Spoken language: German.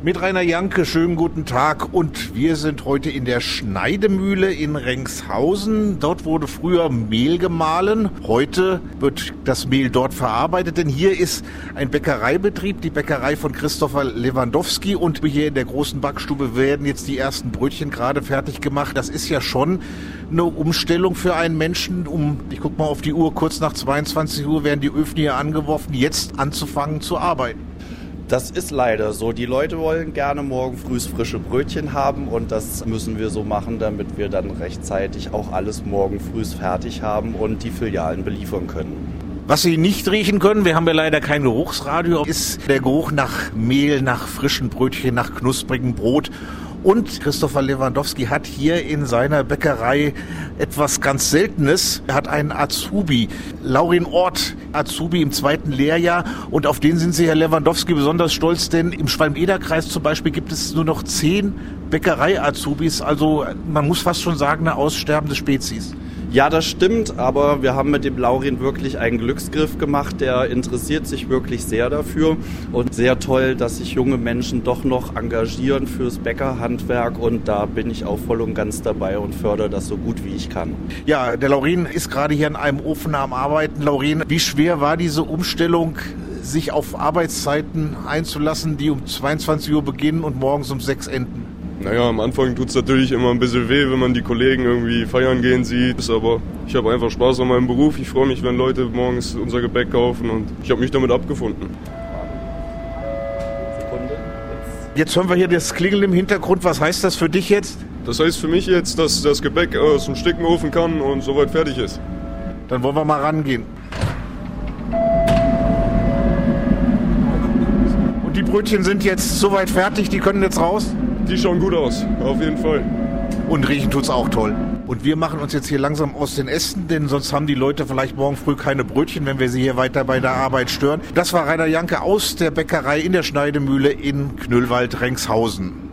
Mit Rainer Janke, schönen guten Tag. Und wir sind heute in der Schneidemühle in Rengshausen. Dort wurde früher Mehl gemahlen. Heute wird das Mehl dort verarbeitet, denn hier ist ein Bäckereibetrieb, die Bäckerei von Christopher Lewandowski. Und hier in der großen Backstube werden jetzt die ersten Brötchen gerade fertig gemacht. Das ist ja schon eine Umstellung für einen Menschen. Um, ich guck mal auf die Uhr, kurz nach 22 Uhr werden die Öfen hier angeworfen, jetzt anzufangen zu arbeiten. Das ist leider so. Die Leute wollen gerne morgen früh frische Brötchen haben und das müssen wir so machen, damit wir dann rechtzeitig auch alles morgen früh fertig haben und die Filialen beliefern können. Was Sie nicht riechen können, wir haben ja leider kein Geruchsradio, ist der Geruch nach Mehl, nach frischen Brötchen, nach knusprigem Brot. Und Christopher Lewandowski hat hier in seiner Bäckerei etwas ganz Seltenes. Er hat einen Azubi, Laurin Ort, Azubi im zweiten Lehrjahr. Und auf den sind Sie, Herr Lewandowski, besonders stolz, denn im Schwalm-Eder-Kreis zum Beispiel gibt es nur noch zehn Bäckerei-Azubis. Also man muss fast schon sagen, eine aussterbende Spezies. Ja, das stimmt, aber wir haben mit dem Laurin wirklich einen Glücksgriff gemacht. Der interessiert sich wirklich sehr dafür und sehr toll, dass sich junge Menschen doch noch engagieren fürs Bäckerhandwerk und da bin ich auch voll und ganz dabei und fördere das so gut wie ich kann. Ja, der Laurin ist gerade hier an einem Ofen am Arbeiten. Laurin, wie schwer war diese Umstellung, sich auf Arbeitszeiten einzulassen, die um 22 Uhr beginnen und morgens um 6 enden? Naja, am Anfang tut es natürlich immer ein bisschen weh, wenn man die Kollegen irgendwie feiern gehen sieht. Aber ich habe einfach Spaß an meinem Beruf. Ich freue mich, wenn Leute morgens unser Gebäck kaufen und ich habe mich damit abgefunden. Jetzt hören wir hier das Klingeln im Hintergrund. Was heißt das für dich jetzt? Das heißt für mich jetzt, dass das Gebäck aus dem Stickenofen kann und soweit fertig ist. Dann wollen wir mal rangehen. Und die Brötchen sind jetzt soweit fertig, die können jetzt raus? Die schauen gut aus, auf jeden Fall. Und riechen tut's auch toll. Und wir machen uns jetzt hier langsam aus den Ästen, denn sonst haben die Leute vielleicht morgen früh keine Brötchen, wenn wir sie hier weiter bei der Arbeit stören. Das war Rainer Janke aus der Bäckerei in der Schneidemühle in Knüllwald-Rengshausen.